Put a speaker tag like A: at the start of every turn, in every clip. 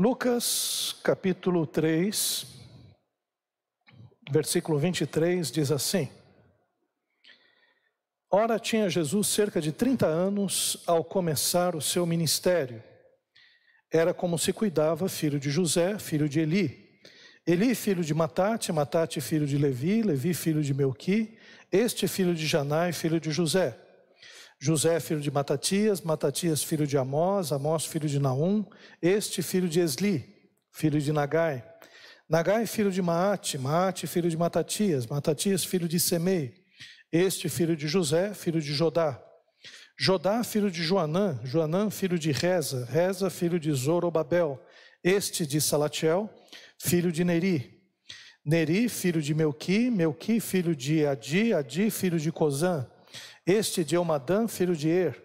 A: Lucas capítulo 3, versículo 23 diz assim: Ora, tinha Jesus cerca de 30 anos ao começar o seu ministério. Era como se cuidava filho de José, filho de Eli. Eli, filho de Matate, Matate, filho de Levi, Levi, filho de Melqui, este filho de Janai, filho de José. José, filho de Matatias, Matatias, filho de Amós, Amós, filho de Naum, este filho de Esli, filho de Nagai. Nagai, filho de Maate, Maate, filho de Matatias, Matatias, filho de Semei, este filho de José, filho de Jodá. Jodá, filho de Joanã, Joanã, filho de Reza, Reza, filho de Zorobabel, este de Salatiel, filho de Neri. Neri, filho de Melqui, Melqui, filho de Adi, Adi, filho de Cozã, este de Elmadã, filho de Er.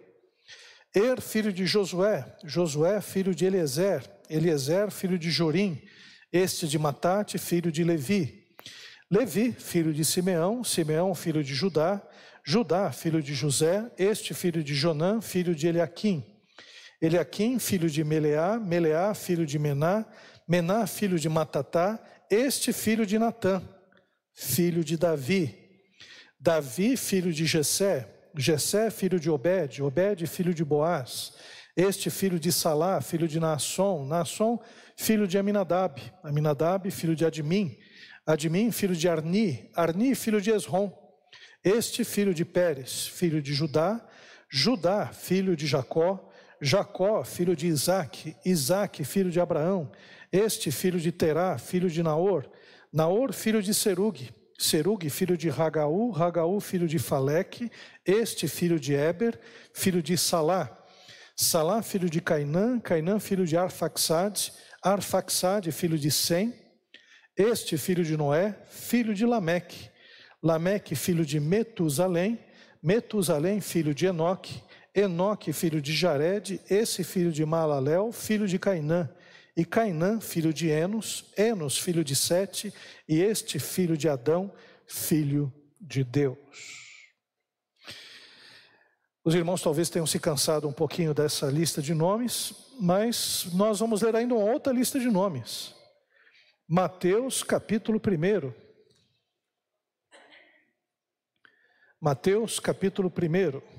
A: Er, filho de Josué. Josué, filho de Eliezer. Eliezer, filho de Jorim. Este de Matate, filho de Levi. Levi, filho de Simeão. Simeão, filho de Judá. Judá, filho de José. Este, filho de Jonã, filho de Eliaquim. Eliaquim, filho de Meleá. Meleá, filho de Mená. Mená, filho de Matatá. Este, filho de Natã, filho de Davi. Davi, filho de Jessé, Jessé, filho de Obed, Obed, filho de Boaz, este filho de Salá, filho de Naasson, Naasson, filho de Aminadab, Aminadab, filho de Admim, Admim, filho de Arni, Arni, filho de Esrom, este filho de Pérez, filho de Judá, Judá, filho de Jacó, Jacó, filho de Isaac, Isaac, filho de Abraão, este filho de Terá, filho de Naor, Naor, filho de Serug, Serug, filho de Ragaú, Ragaú, filho de Faleque, este filho de Eber, filho de Salá, Salá, filho de Cainã, Cainã, filho de Arfaxade, Arfaxade, filho de Sem, este filho de Noé, filho de Lameque, Lameque, filho de Metusalém, Metusalém, filho de Enoque, Enoque, filho de Jared, esse filho de Malaléu, filho de Cainã, e Cainã, filho de Enos, Enos, filho de Sete, e este filho de Adão, filho de Deus. Os irmãos talvez tenham se cansado um pouquinho dessa lista de nomes, mas nós vamos ler ainda uma outra lista de nomes. Mateus capítulo 1. Mateus capítulo 1.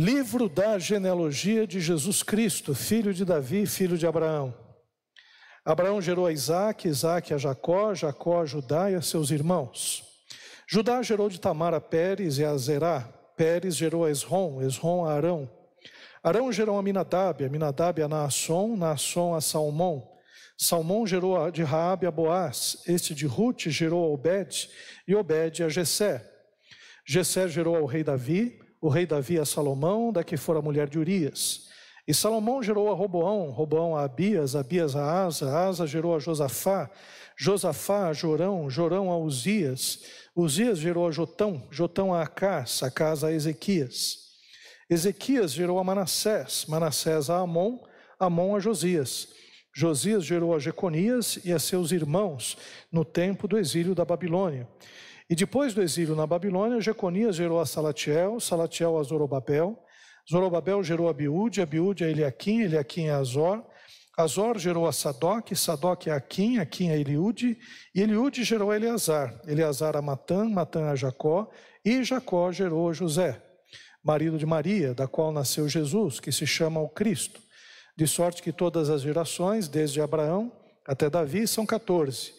A: Livro da genealogia de Jesus Cristo, filho de Davi, filho de Abraão. Abraão gerou a Isaac, Isaac a Jacó, Jacó a Judá e a seus irmãos. Judá gerou de Tamar a Pérez e a Zerá. Pérez gerou a Esrom, Esrom a Arão. Arão gerou a Minadab, a Minadab a Naasson, Naasson a Salmão. Salmão gerou de Raabe a Boaz, este de Ruth gerou a Obed, e Obed a Jessé. Jessé gerou ao rei Davi, o rei Davi a Salomão, da que fora mulher de Urias. E Salomão gerou a Roboão, Roboão a Abias, Abias a Asa, Asa gerou a Josafá, Josafá a Jorão, Jorão a Uzias, Uzias gerou a Jotão, Jotão a Acás, Acás a Ezequias. Ezequias gerou a Manassés, Manassés a Amon, Amon a Josias. Josias gerou a Jeconias e a seus irmãos no tempo do exílio da Babilônia. E depois do exílio na Babilônia, Jeconias gerou a Salatiel, Salatiel a Zorobabel, Zorobabel gerou a Biúde, a Biúde a Eliakim, Eliakim a Azor, Azor gerou a Sadoc, Sadoc a Aquim, Aquim a Eliude, e Eliude gerou a Eleazar, Eleazar a Matã, Matã a Jacó, e Jacó gerou a José, marido de Maria, da qual nasceu Jesus, que se chama o Cristo. De sorte que todas as gerações, desde Abraão até Davi, são 14.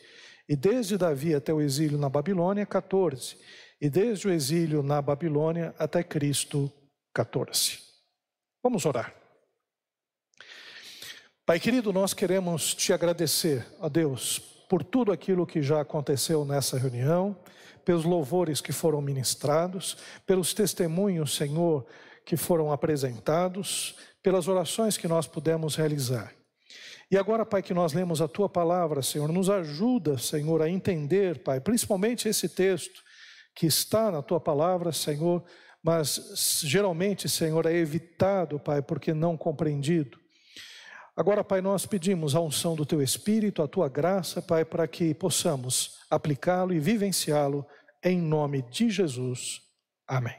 A: E desde Davi até o exílio na Babilônia, 14. E desde o exílio na Babilônia até Cristo, 14. Vamos orar. Pai querido, nós queremos te agradecer, a Deus, por tudo aquilo que já aconteceu nessa reunião, pelos louvores que foram ministrados, pelos testemunhos, Senhor, que foram apresentados, pelas orações que nós pudemos realizar. E agora, Pai, que nós lemos a tua palavra, Senhor, nos ajuda, Senhor, a entender, Pai, principalmente esse texto que está na tua palavra, Senhor, mas geralmente, Senhor, é evitado, Pai, porque não compreendido. Agora, Pai, nós pedimos a unção do teu Espírito, a tua graça, Pai, para que possamos aplicá-lo e vivenciá-lo em nome de Jesus. Amém.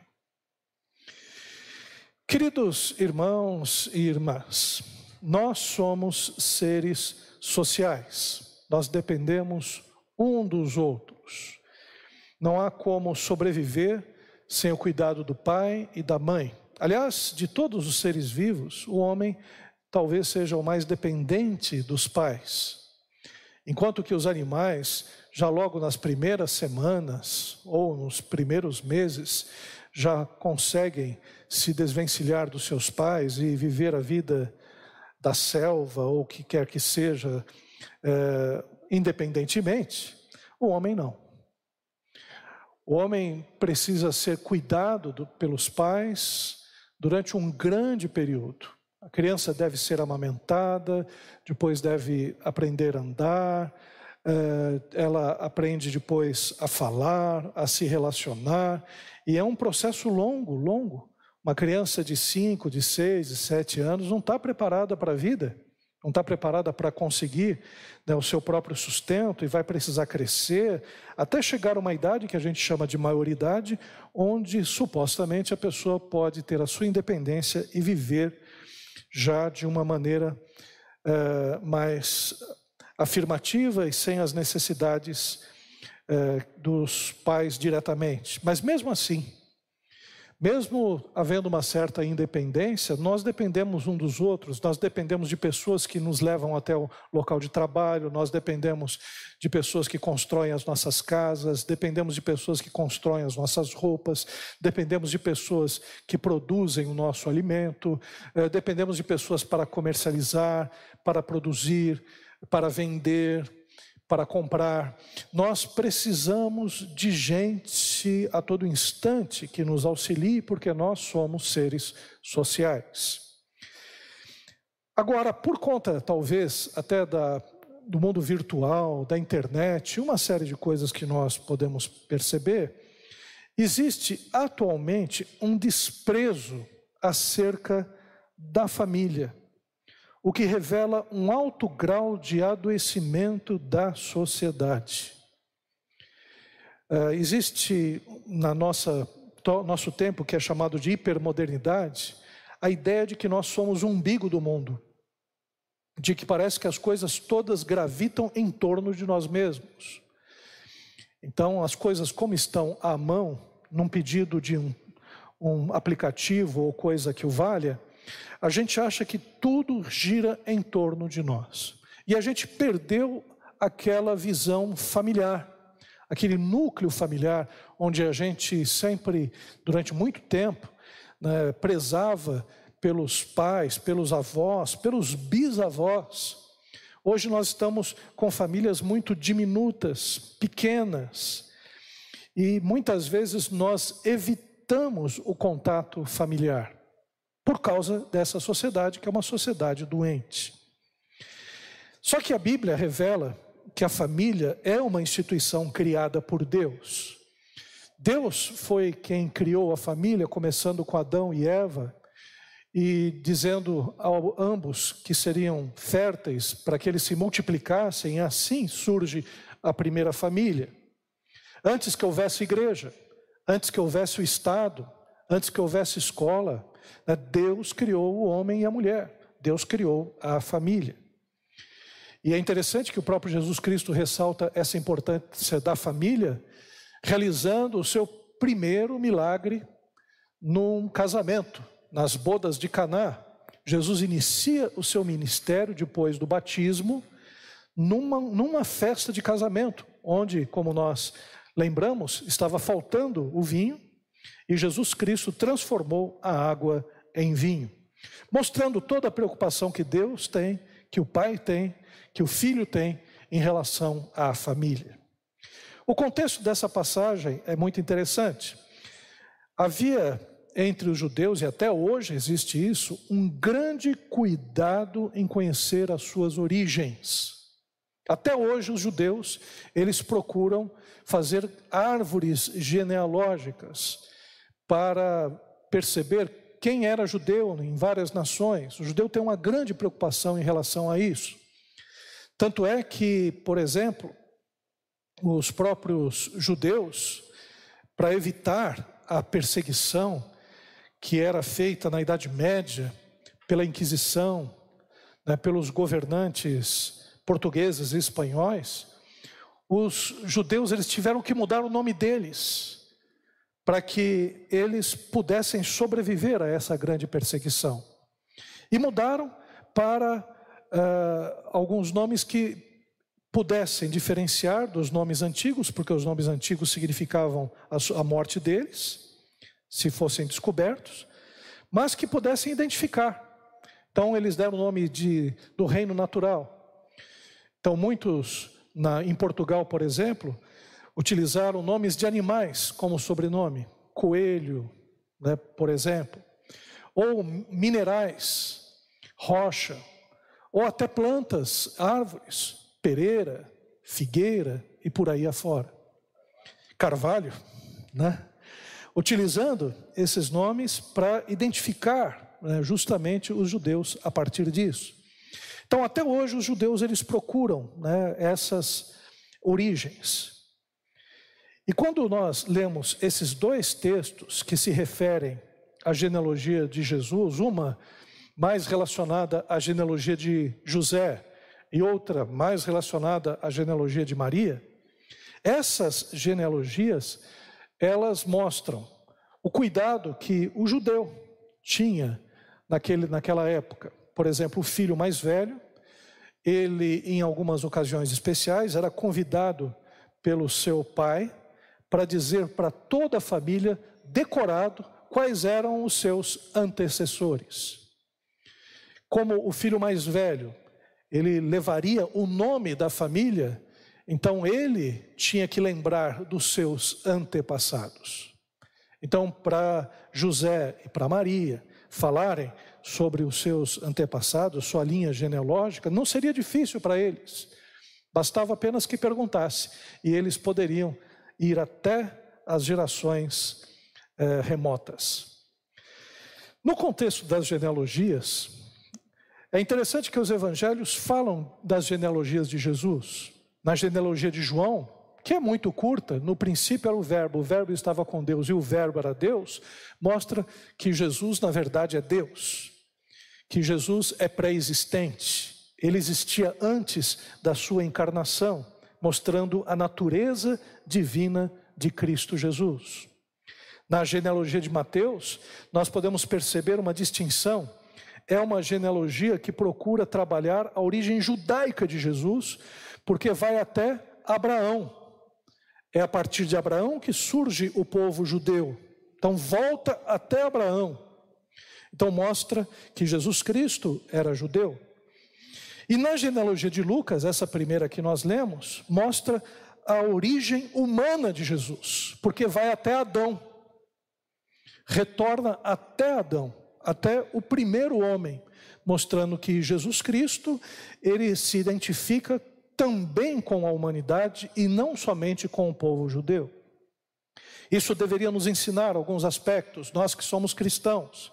A: Queridos irmãos e irmãs, nós somos seres sociais, nós dependemos um dos outros. Não há como sobreviver sem o cuidado do pai e da mãe. Aliás, de todos os seres vivos, o homem talvez seja o mais dependente dos pais. Enquanto que os animais, já logo nas primeiras semanas ou nos primeiros meses, já conseguem se desvencilhar dos seus pais e viver a vida da selva ou o que quer que seja, é, independentemente, o homem não. O homem precisa ser cuidado do, pelos pais durante um grande período. A criança deve ser amamentada, depois deve aprender a andar, é, ela aprende depois a falar, a se relacionar, e é um processo longo, longo. Uma criança de 5, de 6, de 7 anos não está preparada para a vida, não está preparada para conseguir né, o seu próprio sustento e vai precisar crescer até chegar a uma idade que a gente chama de maioridade, onde supostamente a pessoa pode ter a sua independência e viver já de uma maneira é, mais afirmativa e sem as necessidades é, dos pais diretamente. Mas mesmo assim, mesmo havendo uma certa independência, nós dependemos um dos outros, nós dependemos de pessoas que nos levam até o local de trabalho, nós dependemos de pessoas que constroem as nossas casas, dependemos de pessoas que constroem as nossas roupas, dependemos de pessoas que produzem o nosso alimento, é, dependemos de pessoas para comercializar, para produzir, para vender, para comprar. Nós precisamos de gente a todo instante que nos auxilie, porque nós somos seres sociais. Agora, por conta, talvez, até da, do mundo virtual, da internet, uma série de coisas que nós podemos perceber, existe atualmente um desprezo acerca da família o que revela um alto grau de adoecimento da sociedade. Uh, existe na nossa nosso tempo que é chamado de hipermodernidade a ideia de que nós somos o umbigo do mundo, de que parece que as coisas todas gravitam em torno de nós mesmos. Então, as coisas como estão à mão, num pedido de um, um aplicativo ou coisa que o valha, a gente acha que tudo gira em torno de nós. E a gente perdeu aquela visão familiar, aquele núcleo familiar, onde a gente sempre, durante muito tempo, né, prezava pelos pais, pelos avós, pelos bisavós. Hoje nós estamos com famílias muito diminutas, pequenas, e muitas vezes nós evitamos o contato familiar por causa dessa sociedade, que é uma sociedade doente. Só que a Bíblia revela que a família é uma instituição criada por Deus. Deus foi quem criou a família, começando com Adão e Eva, e dizendo a ambos que seriam férteis para que eles se multiplicassem, e assim surge a primeira família. Antes que houvesse igreja, antes que houvesse o Estado, antes que houvesse escola, Deus criou o homem e a mulher, Deus criou a família. E é interessante que o próprio Jesus Cristo ressalta essa importância da família, realizando o seu primeiro milagre num casamento, nas bodas de Caná. Jesus inicia o seu ministério depois do batismo, numa, numa festa de casamento, onde, como nós lembramos, estava faltando o vinho, e Jesus Cristo transformou a água em vinho, mostrando toda a preocupação que Deus tem, que o Pai tem, que o Filho tem em relação à família. O contexto dessa passagem é muito interessante. Havia entre os judeus, e até hoje existe isso, um grande cuidado em conhecer as suas origens. Até hoje os judeus, eles procuram fazer árvores genealógicas para perceber quem era judeu em várias nações. O judeu tem uma grande preocupação em relação a isso. Tanto é que, por exemplo, os próprios judeus, para evitar a perseguição que era feita na Idade Média pela Inquisição, né, pelos governantes portugueses e espanhóis, os judeus eles tiveram que mudar o nome deles para que eles pudessem sobreviver a essa grande perseguição. E mudaram para uh, alguns nomes que pudessem diferenciar dos nomes antigos, porque os nomes antigos significavam a morte deles, se fossem descobertos, mas que pudessem identificar. Então eles deram o nome de, do reino natural. Então muitos, na, em Portugal, por exemplo, utilizaram nomes de animais como sobrenome, coelho, né, por exemplo, ou minerais, rocha, ou até plantas, árvores, pereira, figueira e por aí afora. Carvalho, né? Utilizando esses nomes para identificar né, justamente os judeus a partir disso. Então, até hoje, os judeus eles procuram né, essas origens. E quando nós lemos esses dois textos que se referem à genealogia de Jesus, uma mais relacionada à genealogia de José e outra mais relacionada à genealogia de Maria, essas genealogias, elas mostram o cuidado que o judeu tinha naquele, naquela época. Por exemplo, o filho mais velho, ele, em algumas ocasiões especiais, era convidado pelo seu pai para dizer para toda a família, decorado, quais eram os seus antecessores como o filho mais velho, ele levaria o nome da família, então ele tinha que lembrar dos seus antepassados. Então, para José e para Maria falarem sobre os seus antepassados, sua linha genealógica, não seria difícil para eles. Bastava apenas que perguntasse e eles poderiam ir até as gerações eh, remotas. No contexto das genealogias, é interessante que os evangelhos falam das genealogias de Jesus. Na genealogia de João, que é muito curta, no princípio era o Verbo, o Verbo estava com Deus e o Verbo era Deus, mostra que Jesus, na verdade, é Deus, que Jesus é pré-existente, ele existia antes da sua encarnação, mostrando a natureza divina de Cristo Jesus. Na genealogia de Mateus, nós podemos perceber uma distinção é uma genealogia que procura trabalhar a origem judaica de Jesus, porque vai até Abraão. É a partir de Abraão que surge o povo judeu. Então volta até Abraão. Então mostra que Jesus Cristo era judeu. E na genealogia de Lucas, essa primeira que nós lemos, mostra a origem humana de Jesus, porque vai até Adão. Retorna até Adão até o primeiro homem, mostrando que Jesus Cristo, ele se identifica também com a humanidade e não somente com o povo judeu. Isso deveria nos ensinar alguns aspectos, nós que somos cristãos,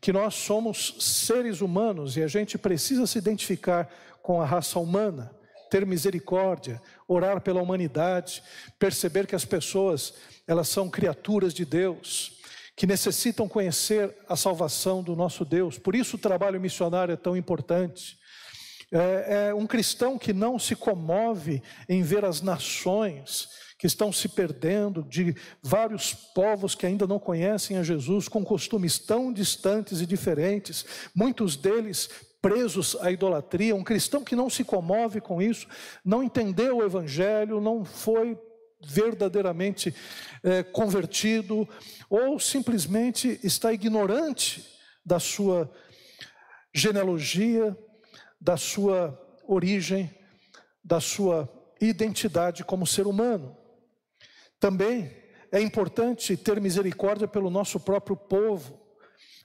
A: que nós somos seres humanos e a gente precisa se identificar com a raça humana, ter misericórdia, orar pela humanidade, perceber que as pessoas, elas são criaturas de Deus, que necessitam conhecer a salvação do nosso Deus. Por isso o trabalho missionário é tão importante. É, é um cristão que não se comove em ver as nações que estão se perdendo, de vários povos que ainda não conhecem a Jesus, com costumes tão distantes e diferentes, muitos deles presos à idolatria. Um cristão que não se comove com isso, não entendeu o Evangelho, não foi verdadeiramente é, convertido, ou simplesmente está ignorante da sua genealogia, da sua origem, da sua identidade como ser humano. Também é importante ter misericórdia pelo nosso próprio povo.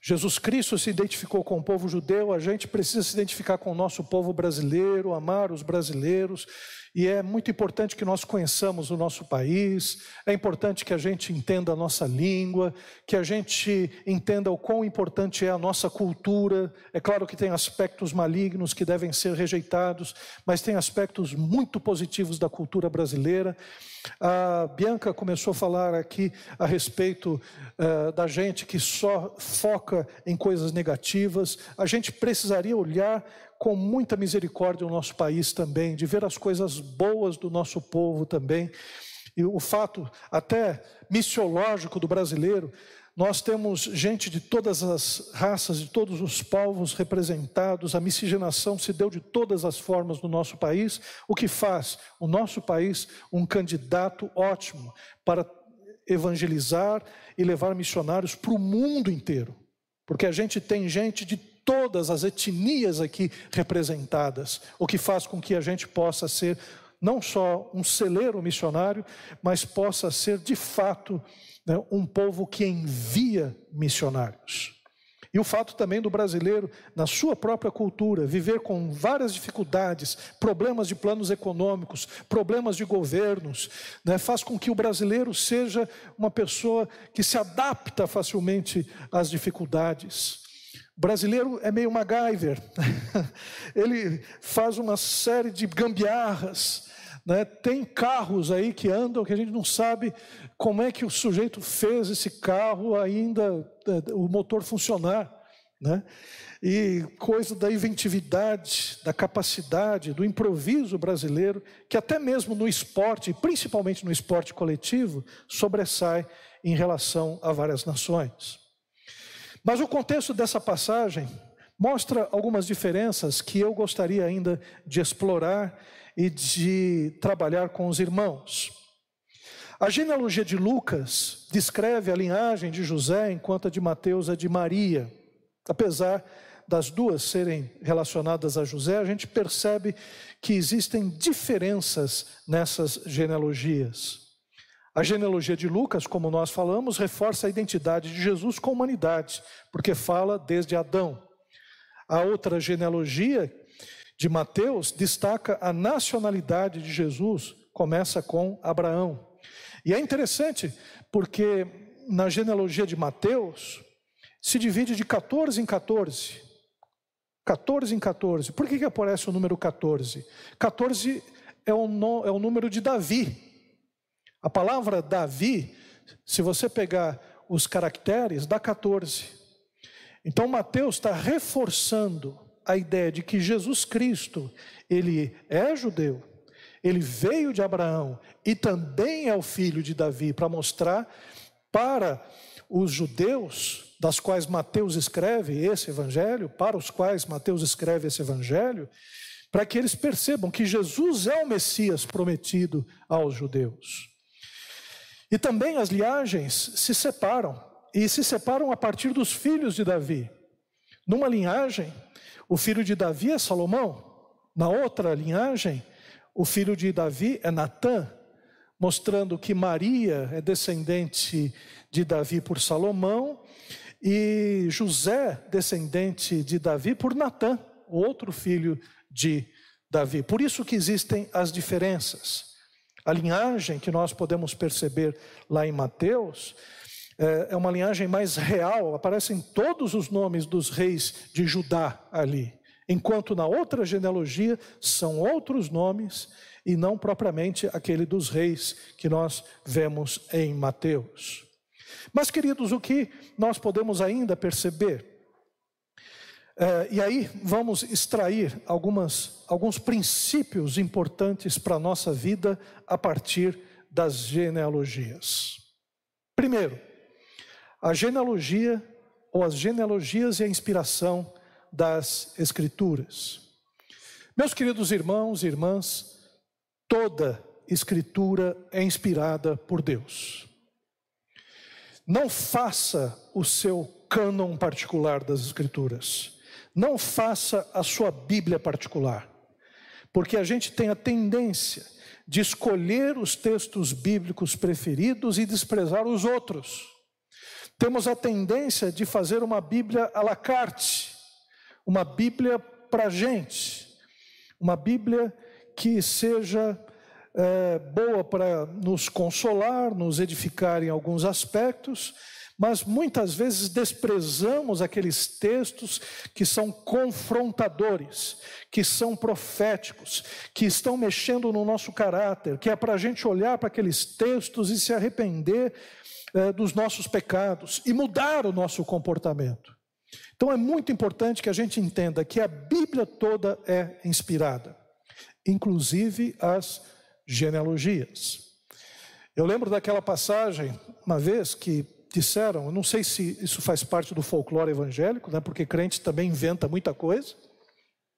A: Jesus Cristo se identificou com o povo judeu, a gente precisa se identificar com o nosso povo brasileiro, amar os brasileiros e é muito importante que nós conheçamos o nosso país, é importante que a gente entenda a nossa língua, que a gente entenda o quão importante é a nossa cultura. É claro que tem aspectos malignos que devem ser rejeitados, mas tem aspectos muito positivos da cultura brasileira. A Bianca começou a falar aqui a respeito uh, da gente que só foca em coisas negativas. A gente precisaria olhar com muita misericórdia o nosso país também, de ver as coisas boas do nosso povo também. E o fato até missiológico do brasileiro, nós temos gente de todas as raças, de todos os povos representados, a miscigenação se deu de todas as formas no nosso país, o que faz o nosso país um candidato ótimo para evangelizar e levar missionários para o mundo inteiro. Porque a gente tem gente de todas as etnias aqui representadas, o que faz com que a gente possa ser não só um celeiro missionário, mas possa ser de fato né, um povo que envia missionários. E o fato também do brasileiro, na sua própria cultura, viver com várias dificuldades, problemas de planos econômicos, problemas de governos, né, faz com que o brasileiro seja uma pessoa que se adapta facilmente às dificuldades. Brasileiro é meio MacGyver, ele faz uma série de gambiarras. Né? Tem carros aí que andam que a gente não sabe como é que o sujeito fez esse carro ainda, é, o motor funcionar. Né? E coisa da inventividade, da capacidade, do improviso brasileiro, que até mesmo no esporte, principalmente no esporte coletivo, sobressai em relação a várias nações. Mas o contexto dessa passagem mostra algumas diferenças que eu gostaria ainda de explorar e de trabalhar com os irmãos. A genealogia de Lucas descreve a linhagem de José, enquanto a de Mateus é de Maria. Apesar das duas serem relacionadas a José, a gente percebe que existem diferenças nessas genealogias. A genealogia de Lucas, como nós falamos, reforça a identidade de Jesus com a humanidade, porque fala desde Adão. A outra genealogia de Mateus destaca a nacionalidade de Jesus, começa com Abraão. E é interessante, porque na genealogia de Mateus se divide de 14 em 14. 14 em 14. Por que, que aparece o número 14? 14 é o, no, é o número de Davi. A palavra Davi, se você pegar os caracteres, dá 14. Então Mateus está reforçando a ideia de que Jesus Cristo, ele é judeu, ele veio de Abraão e também é o filho de Davi, para mostrar para os judeus, das quais Mateus escreve esse evangelho, para os quais Mateus escreve esse evangelho, para que eles percebam que Jesus é o Messias prometido aos judeus. E também as linhagens se separam, e se separam a partir dos filhos de Davi. Numa linhagem, o filho de Davi é Salomão, na outra linhagem, o filho de Davi é Natã, mostrando que Maria é descendente de Davi por Salomão e José, descendente de Davi por Natã, outro filho de Davi. Por isso que existem as diferenças. A linhagem que nós podemos perceber lá em Mateus é, é uma linhagem mais real, aparecem todos os nomes dos reis de Judá ali, enquanto na outra genealogia são outros nomes e não propriamente aquele dos reis que nós vemos em Mateus. Mas, queridos, o que nós podemos ainda perceber é, e aí vamos extrair algumas, alguns princípios importantes para a nossa vida a partir das genealogias. Primeiro, a genealogia ou as genealogias e a inspiração das Escrituras. Meus queridos irmãos e irmãs, toda Escritura é inspirada por Deus. Não faça o seu cânon particular das Escrituras. Não faça a sua Bíblia particular, porque a gente tem a tendência de escolher os textos bíblicos preferidos e desprezar os outros. Temos a tendência de fazer uma Bíblia à la carte, uma Bíblia para gente, uma Bíblia que seja é, boa para nos consolar, nos edificar em alguns aspectos, mas muitas vezes desprezamos aqueles textos que são confrontadores, que são proféticos, que estão mexendo no nosso caráter, que é para a gente olhar para aqueles textos e se arrepender é, dos nossos pecados e mudar o nosso comportamento. Então é muito importante que a gente entenda que a Bíblia toda é inspirada, inclusive as genealogias. Eu lembro daquela passagem, uma vez, que disseram, eu não sei se isso faz parte do folclore evangélico, né, porque crente também inventa muita coisa,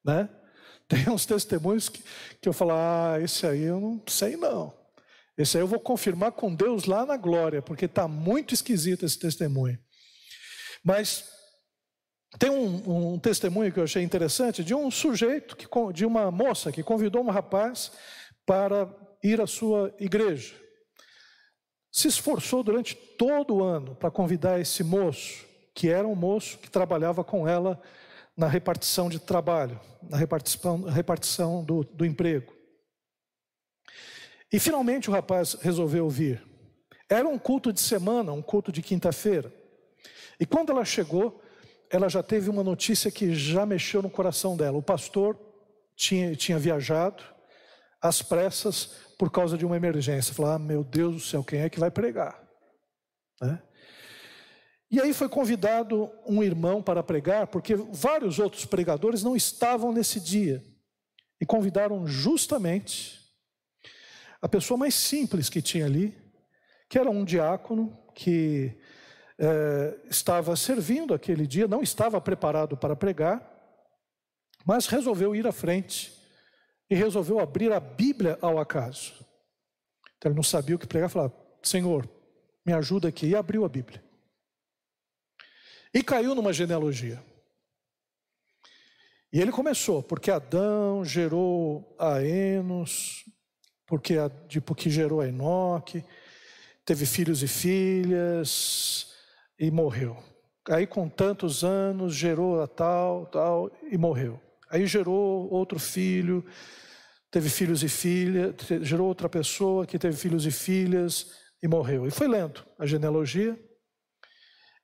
A: né? Tem uns testemunhos que, que eu falo, ah, esse aí eu não sei não. Esse aí eu vou confirmar com Deus lá na glória, porque está muito esquisito esse testemunho. Mas tem um, um, testemunho que eu achei interessante de um sujeito, que, de uma moça que convidou um rapaz para ir à sua igreja se esforçou durante todo o ano para convidar esse moço, que era um moço que trabalhava com ela na repartição de trabalho, na repartição, repartição do, do emprego. E finalmente o rapaz resolveu vir. Era um culto de semana, um culto de quinta-feira. E quando ela chegou, ela já teve uma notícia que já mexeu no coração dela. O pastor tinha, tinha viajado às pressas por causa de uma emergência. Falar, ah, meu Deus do céu, quem é que vai pregar? Né? E aí foi convidado um irmão para pregar, porque vários outros pregadores não estavam nesse dia. E convidaram justamente a pessoa mais simples que tinha ali, que era um diácono que é, estava servindo aquele dia, não estava preparado para pregar, mas resolveu ir à frente e resolveu abrir a Bíblia ao acaso. Então ele não sabia o que pregar, falava: Senhor, me ajuda aqui. E abriu a Bíblia. E caiu numa genealogia. E ele começou, porque Adão gerou a Enos, porque, porque gerou a Enoque, teve filhos e filhas, e morreu. Aí, com tantos anos, gerou a tal, tal, e morreu. Aí gerou outro filho, teve filhos e filhas, gerou outra pessoa que teve filhos e filhas e morreu. E foi lendo a genealogia.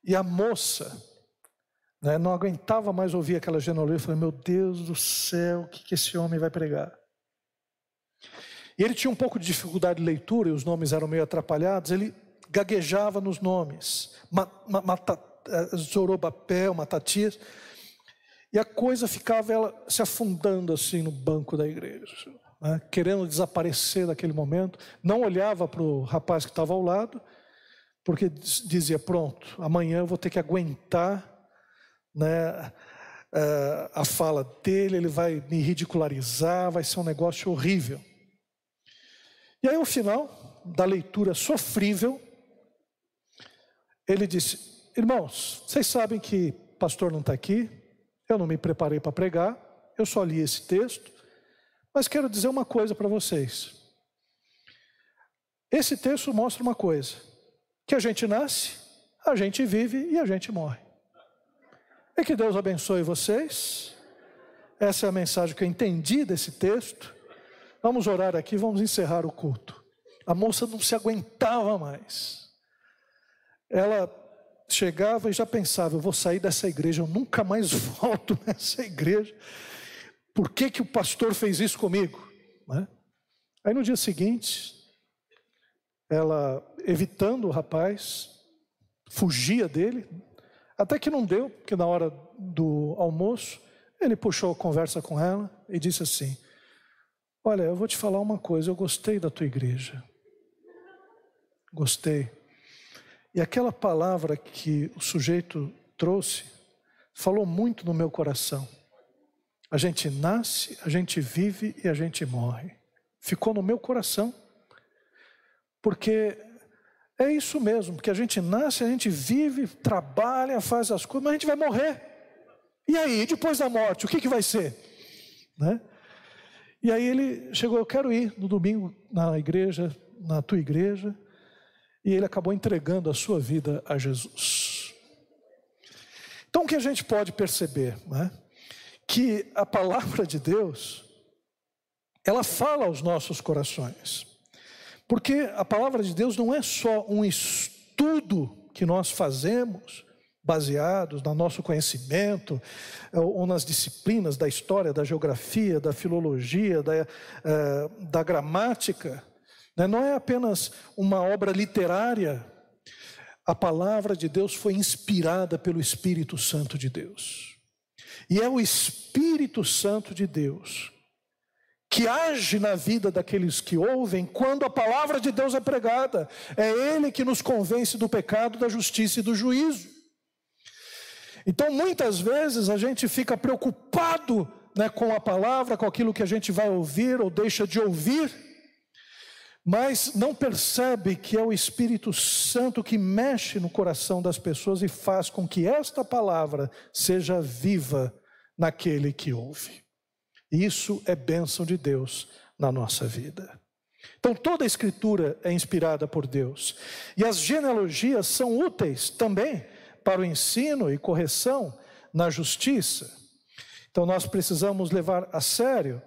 A: E a moça né, não aguentava mais ouvir aquela genealogia. Falei, meu Deus do céu, o que, que esse homem vai pregar? E ele tinha um pouco de dificuldade de leitura e os nomes eram meio atrapalhados. Ele gaguejava nos nomes. Mata, eh, Zorobabel, Matatias. E a coisa ficava ela se afundando assim no banco da igreja, né? querendo desaparecer naquele momento. Não olhava para o rapaz que estava ao lado, porque dizia: Pronto, amanhã eu vou ter que aguentar né, eh, a fala dele, ele vai me ridicularizar, vai ser um negócio horrível. E aí, no final da leitura sofrível, ele disse: Irmãos, vocês sabem que pastor não está aqui, eu não me preparei para pregar, eu só li esse texto, mas quero dizer uma coisa para vocês. Esse texto mostra uma coisa: que a gente nasce, a gente vive e a gente morre. E que Deus abençoe vocês. Essa é a mensagem que eu entendi desse texto. Vamos orar aqui, vamos encerrar o culto. A moça não se aguentava mais. Ela chegava e já pensava: eu vou sair dessa igreja, eu nunca mais volto nessa igreja. Por que, que o pastor fez isso comigo? Né? Aí no dia seguinte, ela, evitando o rapaz, fugia dele, até que não deu, porque na hora do almoço, ele puxou a conversa com ela e disse assim: Olha, eu vou te falar uma coisa, eu gostei da tua igreja. Gostei. E aquela palavra que o sujeito trouxe falou muito no meu coração. A gente nasce, a gente vive e a gente morre. Ficou no meu coração. Porque é isso mesmo, porque a gente nasce, a gente vive, trabalha, faz as coisas, mas a gente vai morrer. E aí, depois da morte, o que, que vai ser? Né? E aí ele chegou, eu quero ir no domingo na igreja, na tua igreja e ele acabou entregando a sua vida a Jesus. Então, o que a gente pode perceber? Né? Que a palavra de Deus ela fala aos nossos corações. Porque a palavra de Deus não é só um estudo que nós fazemos, baseados no nosso conhecimento ou nas disciplinas da história, da geografia, da filologia, da, uh, da gramática. Né? Não é apenas uma obra literária. A palavra de Deus foi inspirada pelo Espírito Santo de Deus. E é o Espírito Santo de Deus que age na vida daqueles que ouvem quando a palavra de Deus é pregada. É Ele que nos convence do pecado, da justiça e do juízo. Então, muitas vezes a gente fica preocupado né, com a palavra, com aquilo que a gente vai ouvir ou deixa de ouvir, mas não percebe que é o Espírito Santo que mexe no coração das pessoas e faz com que esta palavra seja viva naquele que ouve. Isso é bênção de Deus na nossa vida. Então, toda a Escritura é inspirada por Deus. E as genealogias são úteis também para o ensino e correção na justiça. Então, nós precisamos levar a sério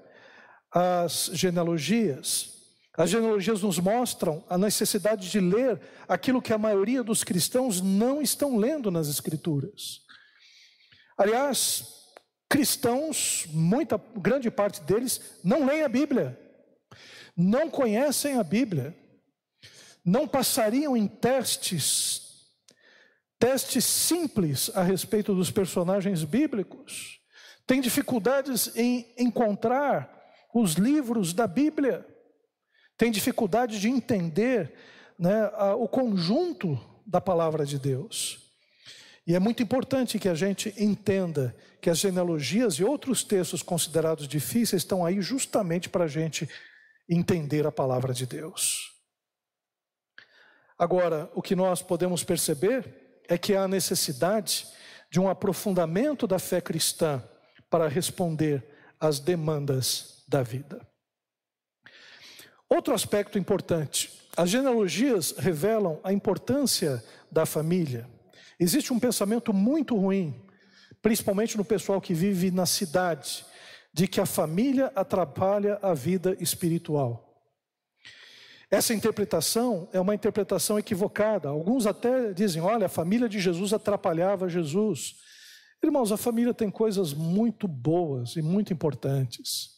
A: as genealogias. As genealogias nos mostram a necessidade de ler aquilo que a maioria dos cristãos não estão lendo nas Escrituras. Aliás, cristãos, muita grande parte deles, não leem a Bíblia, não conhecem a Bíblia, não passariam em testes, testes simples a respeito dos personagens bíblicos, têm dificuldades em encontrar os livros da Bíblia, têm dificuldade de entender né, o conjunto da palavra de Deus. E é muito importante que a gente entenda que as genealogias e outros textos considerados difíceis estão aí justamente para a gente entender a palavra de Deus. Agora, o que nós podemos perceber é que há necessidade de um aprofundamento da fé cristã para responder às demandas da vida. Outro aspecto importante: as genealogias revelam a importância da família. Existe um pensamento muito ruim, principalmente no pessoal que vive na cidade, de que a família atrapalha a vida espiritual. Essa interpretação é uma interpretação equivocada. Alguns até dizem: olha, a família de Jesus atrapalhava Jesus. Irmãos, a família tem coisas muito boas e muito importantes.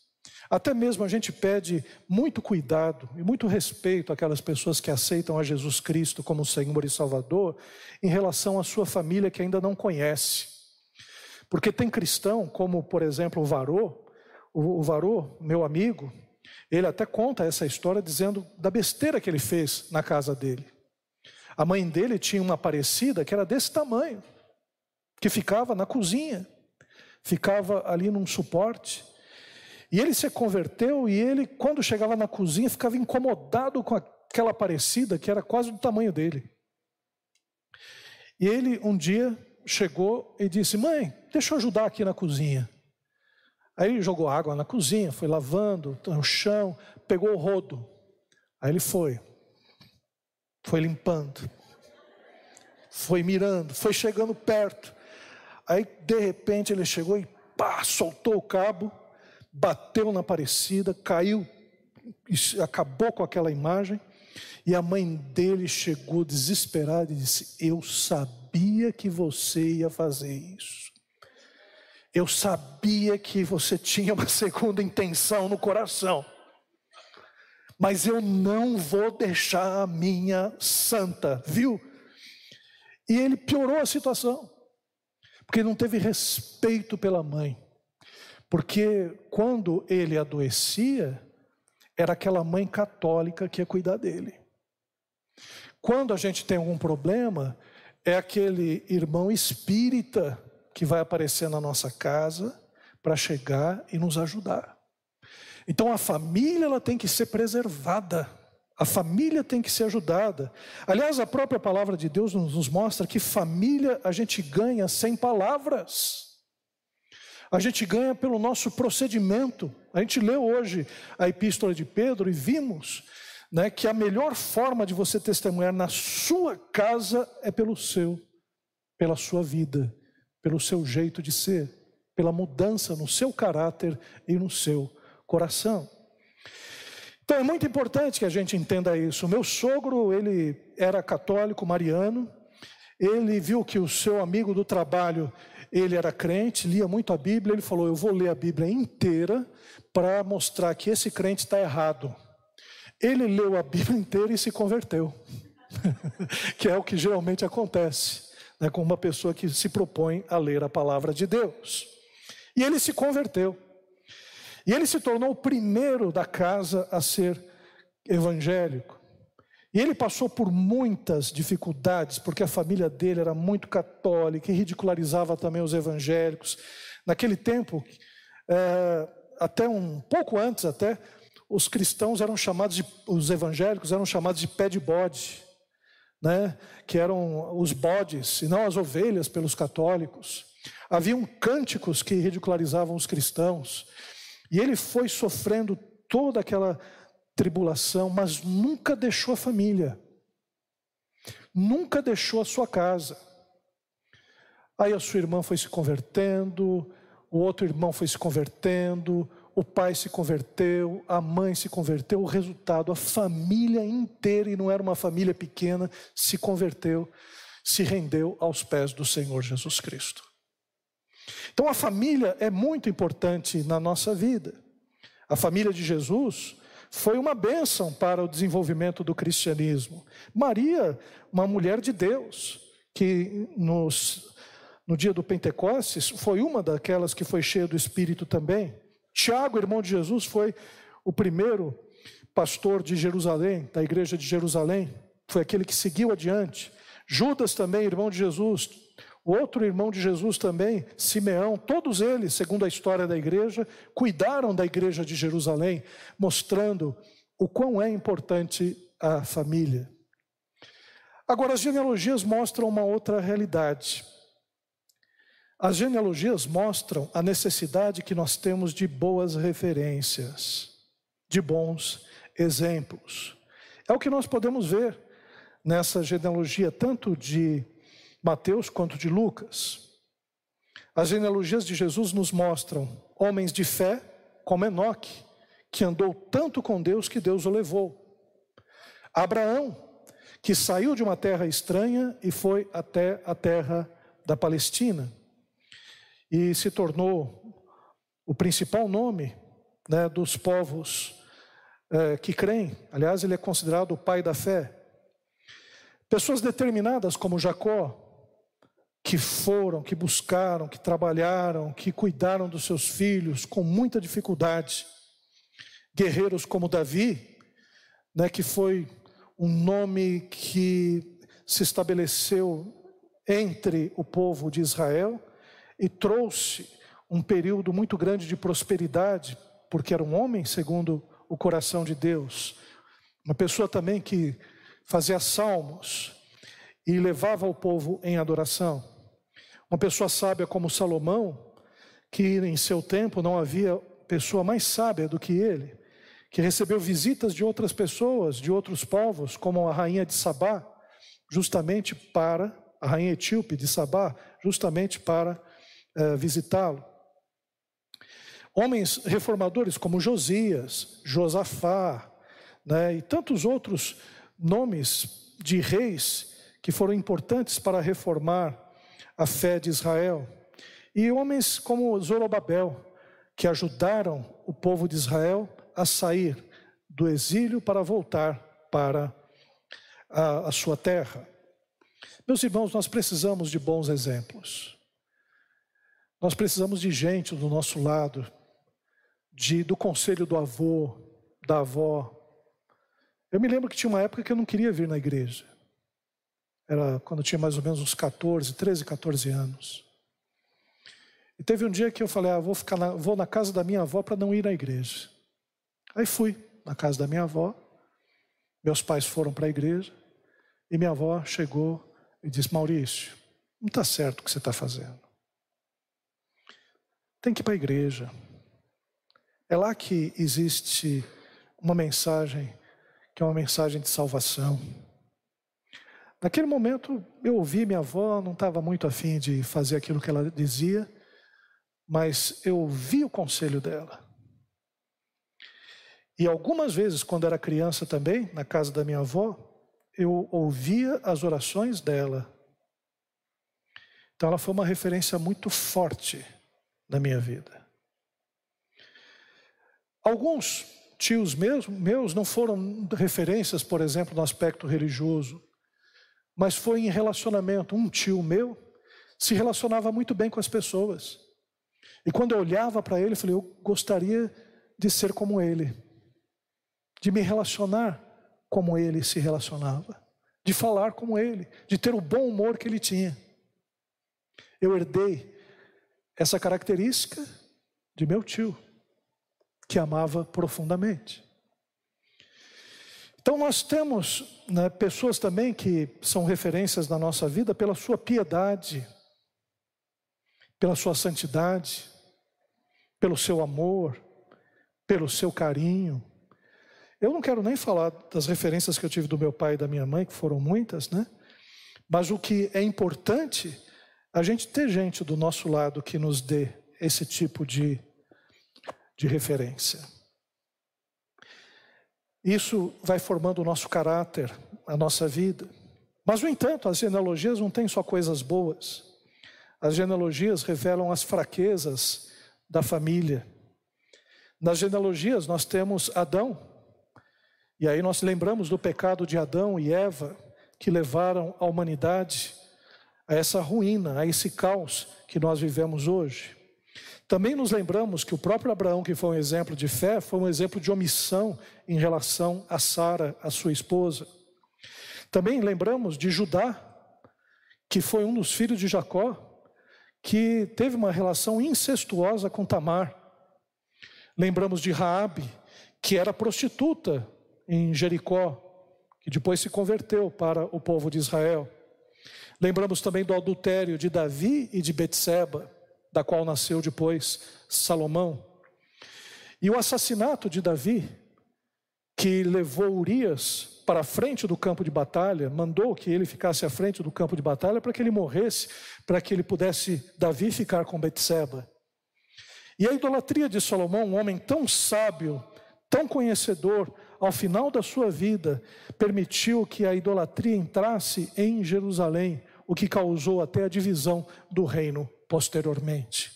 A: Até mesmo a gente pede muito cuidado e muito respeito àquelas pessoas que aceitam a Jesus Cristo como Senhor e Salvador em relação à sua família que ainda não conhece. Porque tem cristão, como por exemplo o Varô, o Varô, meu amigo, ele até conta essa história dizendo da besteira que ele fez na casa dele. A mãe dele tinha uma parecida que era desse tamanho, que ficava na cozinha, ficava ali num suporte. E ele se converteu e ele, quando chegava na cozinha, ficava incomodado com aquela parecida que era quase do tamanho dele. E ele um dia chegou e disse: Mãe, deixa eu ajudar aqui na cozinha. Aí ele jogou água na cozinha, foi lavando no chão, pegou o rodo. Aí ele foi, foi limpando, foi mirando, foi chegando perto. Aí de repente ele chegou e pá, soltou o cabo bateu na parecida, caiu, acabou com aquela imagem. E a mãe dele chegou desesperada e disse: Eu sabia que você ia fazer isso. Eu sabia que você tinha uma segunda intenção no coração. Mas eu não vou deixar a minha santa, viu? E ele piorou a situação, porque não teve respeito pela mãe. Porque quando ele adoecia, era aquela mãe católica que ia cuidar dele. Quando a gente tem algum problema, é aquele irmão espírita que vai aparecer na nossa casa para chegar e nos ajudar. Então a família ela tem que ser preservada. A família tem que ser ajudada. Aliás, a própria palavra de Deus nos mostra que família a gente ganha sem palavras. A gente ganha pelo nosso procedimento. A gente leu hoje a epístola de Pedro e vimos né, que a melhor forma de você testemunhar na sua casa é pelo seu, pela sua vida, pelo seu jeito de ser, pela mudança no seu caráter e no seu coração. Então é muito importante que a gente entenda isso. O meu sogro, ele era católico, mariano. Ele viu que o seu amigo do trabalho, ele era crente, lia muito a Bíblia. Ele falou: Eu vou ler a Bíblia inteira para mostrar que esse crente está errado. Ele leu a Bíblia inteira e se converteu, que é o que geralmente acontece né, com uma pessoa que se propõe a ler a palavra de Deus. E ele se converteu. E ele se tornou o primeiro da casa a ser evangélico. E ele passou por muitas dificuldades, porque a família dele era muito católica e ridicularizava também os evangélicos. Naquele tempo, é, até um pouco antes até, os cristãos eram chamados de, os evangélicos eram chamados de pé de bode, né? que eram os bodes e não as ovelhas pelos católicos. Haviam cânticos que ridicularizavam os cristãos. E ele foi sofrendo toda aquela tribulação, mas nunca deixou a família, nunca deixou a sua casa. Aí a sua irmã foi se convertendo, o outro irmão foi se convertendo, o pai se converteu, a mãe se converteu, o resultado, a família inteira, e não era uma família pequena, se converteu, se rendeu aos pés do Senhor Jesus Cristo. Então a família é muito importante na nossa vida. A família de Jesus foi uma bênção para o desenvolvimento do cristianismo. Maria, uma mulher de Deus, que nos, no dia do Pentecostes foi uma daquelas que foi cheia do Espírito também. Tiago, irmão de Jesus, foi o primeiro pastor de Jerusalém, da igreja de Jerusalém, foi aquele que seguiu adiante. Judas também, irmão de Jesus, o outro irmão de Jesus também, Simeão, todos eles, segundo a história da igreja, cuidaram da igreja de Jerusalém, mostrando o quão é importante a família. Agora, as genealogias mostram uma outra realidade. As genealogias mostram a necessidade que nós temos de boas referências, de bons exemplos. É o que nós podemos ver nessa genealogia, tanto de Mateus quanto de Lucas. As genealogias de Jesus nos mostram homens de fé, como Enoque, que andou tanto com Deus que Deus o levou. Abraão, que saiu de uma terra estranha e foi até a terra da Palestina e se tornou o principal nome né, dos povos é, que creem. Aliás, ele é considerado o pai da fé. Pessoas determinadas como Jacó, que foram, que buscaram, que trabalharam, que cuidaram dos seus filhos com muita dificuldade. Guerreiros como Davi, né, que foi um nome que se estabeleceu entre o povo de Israel e trouxe um período muito grande de prosperidade, porque era um homem segundo o coração de Deus. Uma pessoa também que fazia salmos e levava o povo em adoração. Uma pessoa sábia como Salomão, que em seu tempo não havia pessoa mais sábia do que ele, que recebeu visitas de outras pessoas, de outros povos, como a rainha de Sabá, justamente para, a rainha etíope de Sabá, justamente para uh, visitá-lo. Homens reformadores como Josias, Josafá, né, e tantos outros nomes de reis que foram importantes para reformar a fé de Israel. E homens como Zorobabel, que ajudaram o povo de Israel a sair do exílio para voltar para a, a sua terra. Meus irmãos, nós precisamos de bons exemplos. Nós precisamos de gente do nosso lado, de, do conselho do avô, da avó. Eu me lembro que tinha uma época que eu não queria vir na igreja. Era quando eu tinha mais ou menos uns 14, 13, 14 anos. E teve um dia que eu falei, ah, vou, ficar na, vou na casa da minha avó para não ir à igreja. Aí fui na casa da minha avó, meus pais foram para a igreja, e minha avó chegou e disse, Maurício, não está certo o que você está fazendo. Tem que ir para a igreja. É lá que existe uma mensagem, que é uma mensagem de salvação. Naquele momento, eu ouvi minha avó, não estava muito afim de fazer aquilo que ela dizia, mas eu ouvi o conselho dela. E algumas vezes, quando era criança também, na casa da minha avó, eu ouvia as orações dela. Então ela foi uma referência muito forte na minha vida. Alguns tios meus, meus não foram referências, por exemplo, no aspecto religioso, mas foi em relacionamento. Um tio meu se relacionava muito bem com as pessoas. E quando eu olhava para ele, eu falei: eu gostaria de ser como ele, de me relacionar como ele se relacionava, de falar como ele, de ter o bom humor que ele tinha. Eu herdei essa característica de meu tio, que amava profundamente. Então, nós temos né, pessoas também que são referências na nossa vida pela sua piedade, pela sua santidade, pelo seu amor, pelo seu carinho. Eu não quero nem falar das referências que eu tive do meu pai e da minha mãe, que foram muitas, né? Mas o que é importante, a gente ter gente do nosso lado que nos dê esse tipo de, de referência. Isso vai formando o nosso caráter, a nossa vida. Mas, no entanto, as genealogias não têm só coisas boas. As genealogias revelam as fraquezas da família. Nas genealogias nós temos Adão, e aí nós lembramos do pecado de Adão e Eva, que levaram a humanidade a essa ruína, a esse caos que nós vivemos hoje. Também nos lembramos que o próprio Abraão, que foi um exemplo de fé, foi um exemplo de omissão em relação a Sara, a sua esposa. Também lembramos de Judá, que foi um dos filhos de Jacó, que teve uma relação incestuosa com Tamar. Lembramos de Raabe, que era prostituta em Jericó, que depois se converteu para o povo de Israel. Lembramos também do adultério de Davi e de Betseba, da qual nasceu depois Salomão. E o assassinato de Davi, que levou Urias para a frente do campo de batalha, mandou que ele ficasse à frente do campo de batalha para que ele morresse, para que ele pudesse, Davi, ficar com Betseba. E a idolatria de Salomão, um homem tão sábio, tão conhecedor, ao final da sua vida, permitiu que a idolatria entrasse em Jerusalém, o que causou até a divisão do reino posteriormente.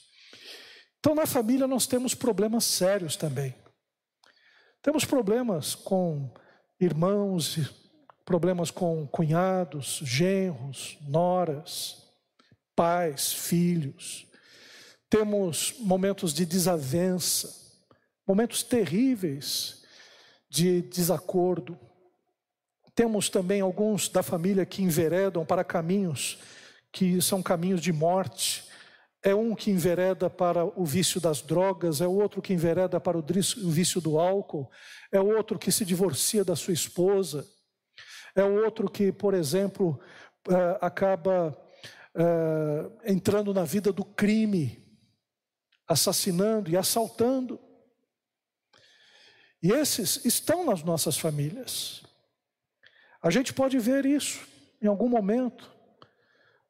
A: Então, na família, nós temos problemas sérios também. Temos problemas com irmãos, problemas com cunhados, genros, noras, pais, filhos. Temos momentos de desavença, momentos terríveis de desacordo. Temos também alguns da família que enveredam para caminhos que são caminhos de morte. É um que envereda para o vício das drogas, é o outro que envereda para o vício do álcool, é o outro que se divorcia da sua esposa, é o outro que, por exemplo, eh, acaba eh, entrando na vida do crime, assassinando e assaltando. E esses estão nas nossas famílias. A gente pode ver isso em algum momento.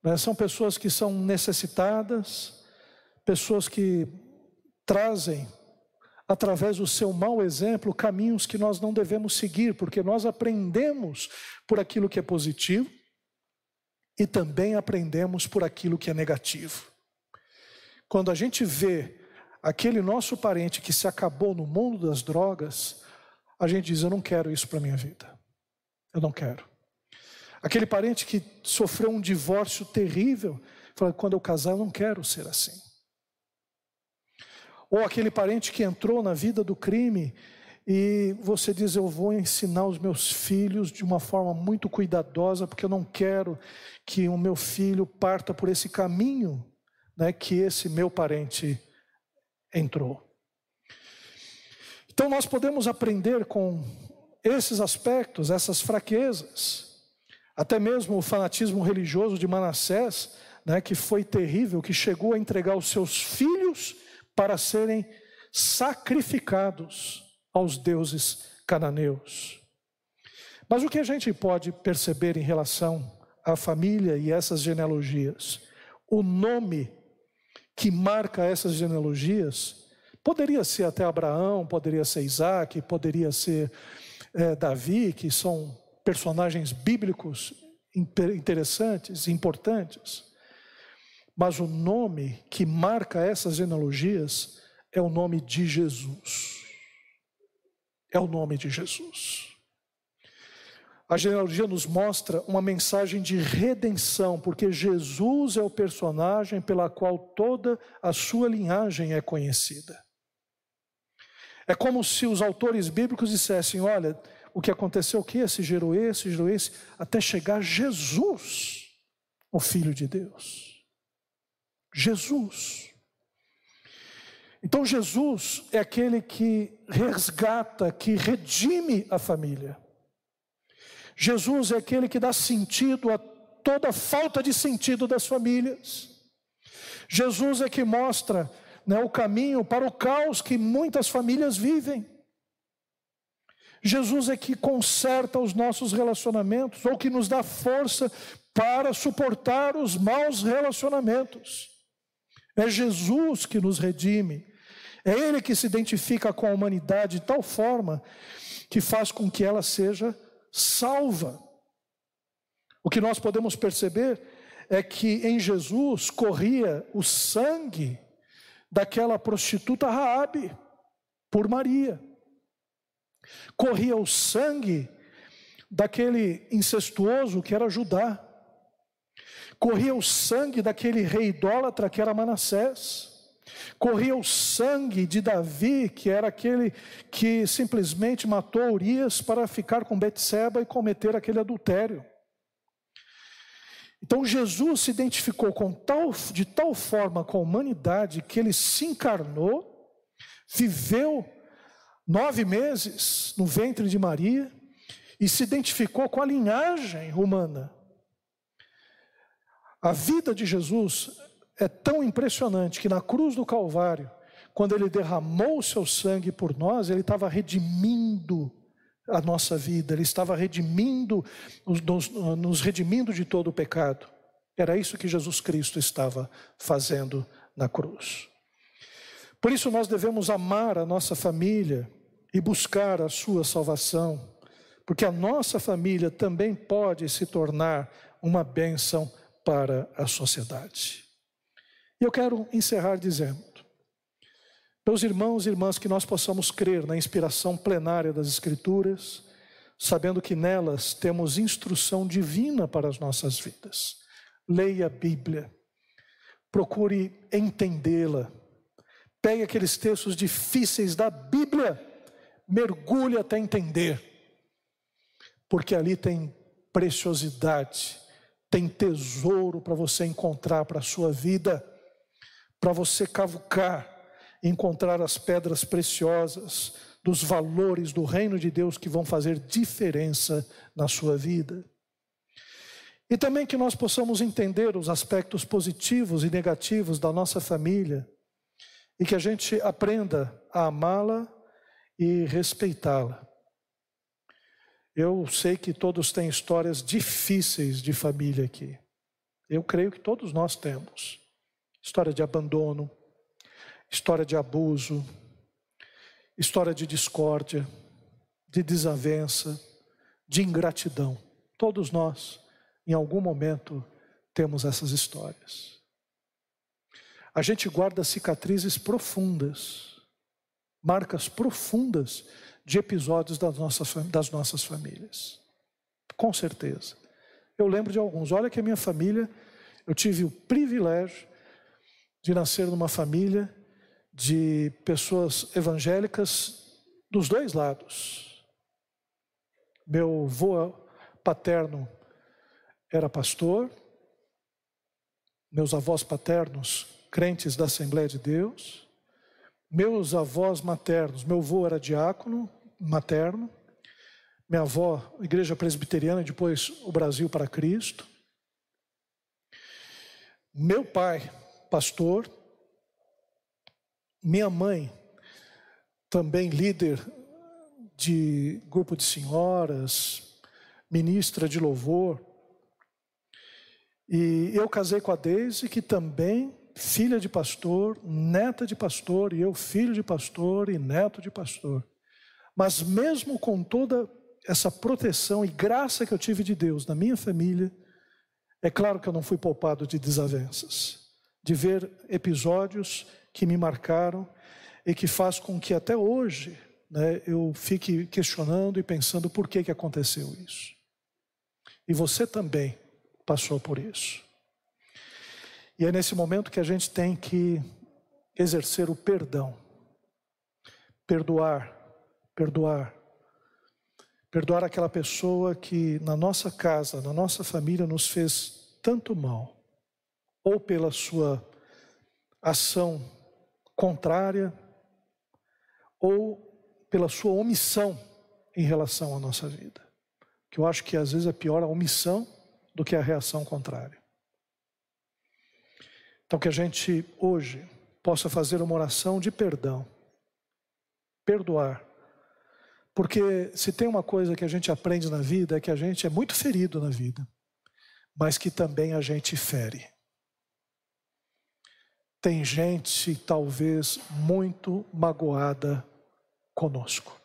A: Né? São pessoas que são necessitadas, pessoas que trazem, através do seu mau exemplo, caminhos que nós não devemos seguir, porque nós aprendemos por aquilo que é positivo e também aprendemos por aquilo que é negativo. Quando a gente vê aquele nosso parente que se acabou no mundo das drogas, a gente diz: Eu não quero isso para a minha vida. Eu não quero. Aquele parente que sofreu um divórcio terrível, fala: quando eu casar, eu não quero ser assim. Ou aquele parente que entrou na vida do crime e você diz: Eu vou ensinar os meus filhos de uma forma muito cuidadosa, porque eu não quero que o meu filho parta por esse caminho né, que esse meu parente entrou. Então nós podemos aprender com esses aspectos, essas fraquezas. Até mesmo o fanatismo religioso de Manassés, né, que foi terrível, que chegou a entregar os seus filhos para serem sacrificados aos deuses cananeus. Mas o que a gente pode perceber em relação à família e essas genealogias? O nome que marca essas genealogias Poderia ser até Abraão, poderia ser Isaac, poderia ser é, Davi, que são personagens bíblicos interessantes, importantes. Mas o nome que marca essas genealogias é o nome de Jesus. É o nome de Jesus. A genealogia nos mostra uma mensagem de redenção, porque Jesus é o personagem pela qual toda a sua linhagem é conhecida. É como se os autores bíblicos dissessem: olha, o que aconteceu, o que esse gerou esse, gerou esse, até chegar Jesus, o Filho de Deus. Jesus. Então Jesus é aquele que resgata, que redime a família. Jesus é aquele que dá sentido a toda falta de sentido das famílias. Jesus é que mostra né, o caminho para o caos que muitas famílias vivem. Jesus é que conserta os nossos relacionamentos, ou que nos dá força para suportar os maus relacionamentos. É Jesus que nos redime, é Ele que se identifica com a humanidade de tal forma que faz com que ela seja salva. O que nós podemos perceber é que em Jesus corria o sangue daquela prostituta Raabe por Maria. Corria o sangue daquele incestuoso que era Judá. Corria o sangue daquele rei idólatra que era Manassés. Corria o sangue de Davi, que era aquele que simplesmente matou Urias para ficar com Betseba e cometer aquele adultério. Então Jesus se identificou tal, de tal forma com a humanidade que ele se encarnou, viveu nove meses no ventre de Maria e se identificou com a linhagem humana. A vida de Jesus é tão impressionante que na cruz do Calvário, quando ele derramou o seu sangue por nós, ele estava redimindo a nossa vida, Ele estava redimindo, nos, nos redimindo de todo o pecado. Era isso que Jesus Cristo estava fazendo na cruz. Por isso nós devemos amar a nossa família e buscar a sua salvação, porque a nossa família também pode se tornar uma bênção para a sociedade. E eu quero encerrar dizendo: meus irmãos e irmãs, que nós possamos crer na inspiração plenária das Escrituras, sabendo que nelas temos instrução divina para as nossas vidas. Leia a Bíblia, procure entendê-la, pegue aqueles textos difíceis da Bíblia, mergulhe até entender, porque ali tem preciosidade, tem tesouro para você encontrar para a sua vida, para você cavucar encontrar as pedras preciosas dos valores do reino de Deus que vão fazer diferença na sua vida. E também que nós possamos entender os aspectos positivos e negativos da nossa família e que a gente aprenda a amá-la e respeitá-la. Eu sei que todos têm histórias difíceis de família aqui. Eu creio que todos nós temos. História de abandono, história de abuso, história de discórdia, de desavença, de ingratidão. Todos nós, em algum momento, temos essas histórias. A gente guarda cicatrizes profundas, marcas profundas de episódios das nossas, das nossas famílias. Com certeza. Eu lembro de alguns. Olha que a minha família, eu tive o privilégio de nascer numa família de pessoas evangélicas dos dois lados. Meu avô paterno era pastor, meus avós paternos, crentes da Assembleia de Deus, meus avós maternos, meu avô era diácono materno, minha avó, igreja presbiteriana, depois o Brasil para Cristo. Meu pai, pastor, minha mãe, também líder de grupo de senhoras, ministra de louvor. E eu casei com a Deise, que também filha de pastor, neta de pastor, e eu, filho de pastor e neto de pastor. Mas mesmo com toda essa proteção e graça que eu tive de Deus na minha família, é claro que eu não fui poupado de desavenças, de ver episódios que me marcaram e que faz com que até hoje né, eu fique questionando e pensando por que, que aconteceu isso. E você também passou por isso. E é nesse momento que a gente tem que exercer o perdão. Perdoar, perdoar. Perdoar aquela pessoa que na nossa casa, na nossa família nos fez tanto mal, ou pela sua ação contrária, ou pela sua omissão em relação à nossa vida. Que eu acho que às vezes é pior a omissão do que a reação contrária. Então, que a gente hoje possa fazer uma oração de perdão, perdoar. Porque se tem uma coisa que a gente aprende na vida é que a gente é muito ferido na vida, mas que também a gente fere. Tem gente talvez muito magoada conosco.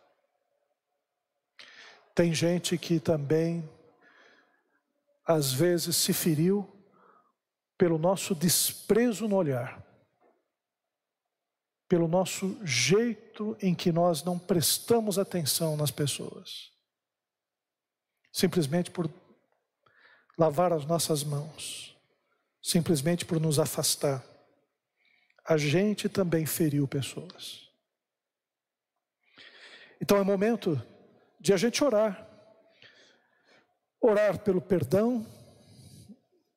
A: Tem gente que também às vezes se feriu pelo nosso desprezo no olhar, pelo nosso jeito em que nós não prestamos atenção nas pessoas, simplesmente por lavar as nossas mãos, simplesmente por nos afastar. A gente também feriu pessoas. Então é momento de a gente orar. Orar pelo perdão,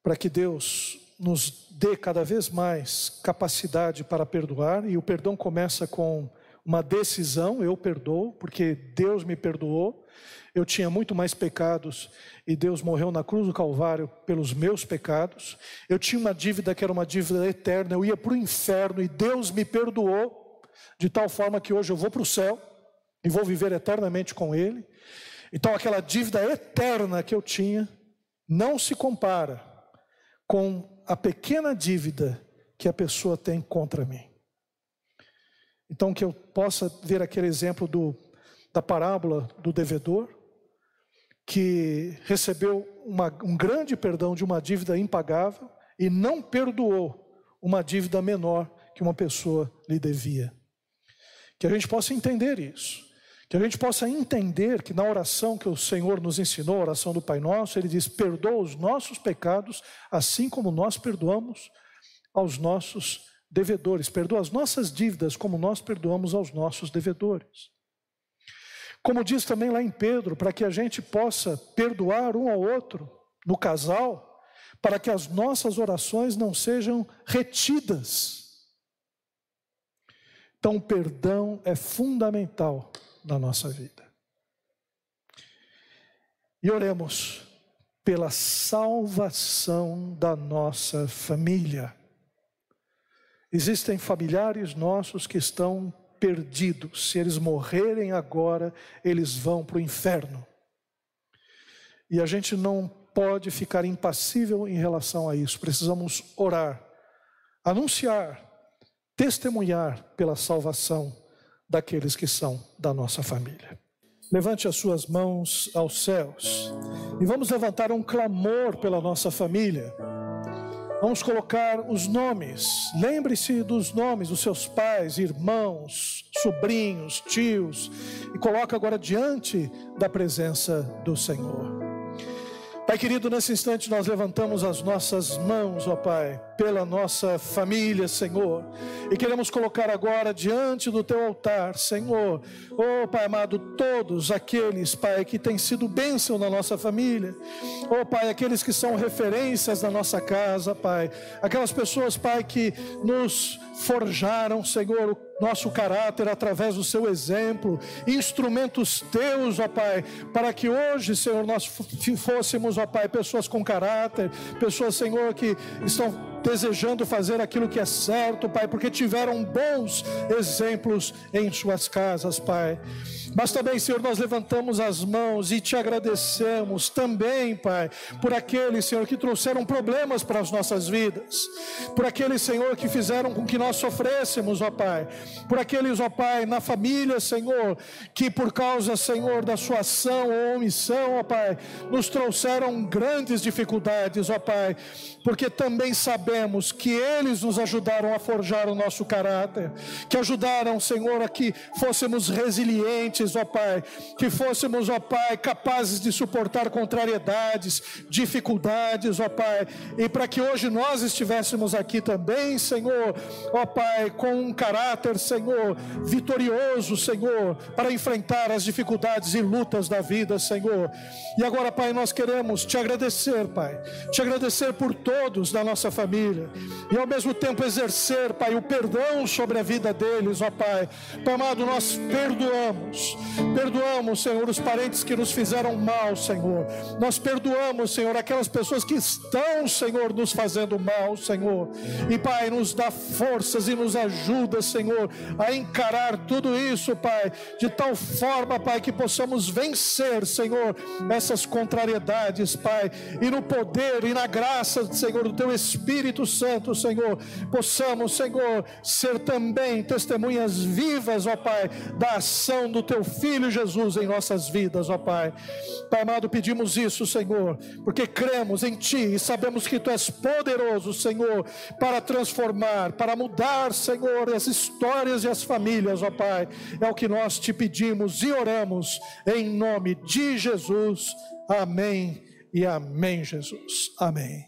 A: para que Deus nos dê cada vez mais capacidade para perdoar, e o perdão começa com uma decisão: eu perdoo, porque Deus me perdoou. Eu tinha muito mais pecados e Deus morreu na cruz do Calvário pelos meus pecados. Eu tinha uma dívida que era uma dívida eterna, eu ia para o inferno e Deus me perdoou, de tal forma que hoje eu vou para o céu e vou viver eternamente com Ele. Então, aquela dívida eterna que eu tinha não se compara com a pequena dívida que a pessoa tem contra mim. Então, que eu possa ver aquele exemplo do, da parábola do devedor, que recebeu uma, um grande perdão de uma dívida impagável e não perdoou uma dívida menor que uma pessoa lhe devia. Que a gente possa entender isso. Que a gente possa entender que na oração que o Senhor nos ensinou, a oração do Pai Nosso, Ele diz: perdoa os nossos pecados, assim como nós perdoamos aos nossos devedores. Perdoa as nossas dívidas, como nós perdoamos aos nossos devedores. Como diz também lá em Pedro, para que a gente possa perdoar um ao outro no casal, para que as nossas orações não sejam retidas. Então, o perdão é fundamental na nossa vida. E oremos pela salvação da nossa família. Existem familiares nossos que estão perdidos. Se eles morrerem agora, eles vão para o inferno. E a gente não pode ficar impassível em relação a isso. Precisamos orar, anunciar, testemunhar pela salvação daqueles que são da nossa família. Levante as suas mãos aos céus e vamos levantar um clamor pela nossa família. Vamos colocar os nomes. Lembre-se dos nomes dos seus pais, irmãos, sobrinhos, tios e coloque agora diante da presença do Senhor. Pai querido, nesse instante nós levantamos as nossas mãos, ó Pai, pela nossa família, Senhor, e queremos colocar agora diante do Teu altar, Senhor, ó Pai amado, todos aqueles, Pai, que têm sido bênção na nossa família, ó Pai, aqueles que são referências na nossa casa, Pai, aquelas pessoas, Pai, que nos forjaram, Senhor, o nosso caráter através do seu exemplo, instrumentos teus, ó Pai, para que hoje, Senhor, nós fôssemos, ó Pai, pessoas com caráter, pessoas, Senhor, que estão desejando fazer aquilo que é certo, Pai, porque tiveram bons exemplos em suas casas, Pai. Mas também, Senhor, nós levantamos as mãos e te agradecemos também, Pai, por aqueles, Senhor, que trouxeram problemas para as nossas vidas, por aqueles, Senhor, que fizeram com que nós sofrêssemos, ó Pai, por aqueles, ó Pai, na família, Senhor, que por causa, Senhor, da sua ação ou omissão, ó Pai, nos trouxeram grandes dificuldades, ó Pai, porque também sabemos que eles nos ajudaram a forjar o nosso caráter, que ajudaram, Senhor, a que fôssemos resilientes, ó Pai, que fôssemos, ó Pai, capazes de suportar contrariedades, dificuldades, ó Pai, e para que hoje nós estivéssemos aqui também, Senhor, ó Pai, com um caráter, Senhor, vitorioso, Senhor, para enfrentar as dificuldades e lutas da vida, Senhor. E agora, Pai, nós queremos te agradecer, Pai, te agradecer por todos da nossa família, e ao mesmo tempo exercer, Pai, o perdão sobre a vida deles, ó Pai. Pai amado, nós perdoamos, perdoamos, Senhor, os parentes que nos fizeram mal, Senhor. Nós perdoamos, Senhor, aquelas pessoas que estão, Senhor, nos fazendo mal, Senhor. E Pai, nos dá forças e nos ajuda, Senhor, a encarar tudo isso, Pai, de tal forma, Pai, que possamos vencer, Senhor, essas contrariedades, Pai, e no poder e na graça, Senhor, do Teu Espírito Santo, Senhor, possamos, Senhor, ser também testemunhas vivas, ó Pai, da ação do Teu Filho Jesus em nossas vidas, ó Pai. Pai amado, pedimos isso, Senhor, porque cremos em Ti e sabemos que Tu és poderoso, Senhor, para transformar, para mudar, Senhor, as histórias e as famílias, ó Pai. É o que nós te pedimos e oramos em nome de Jesus. Amém e amém, Jesus. Amém.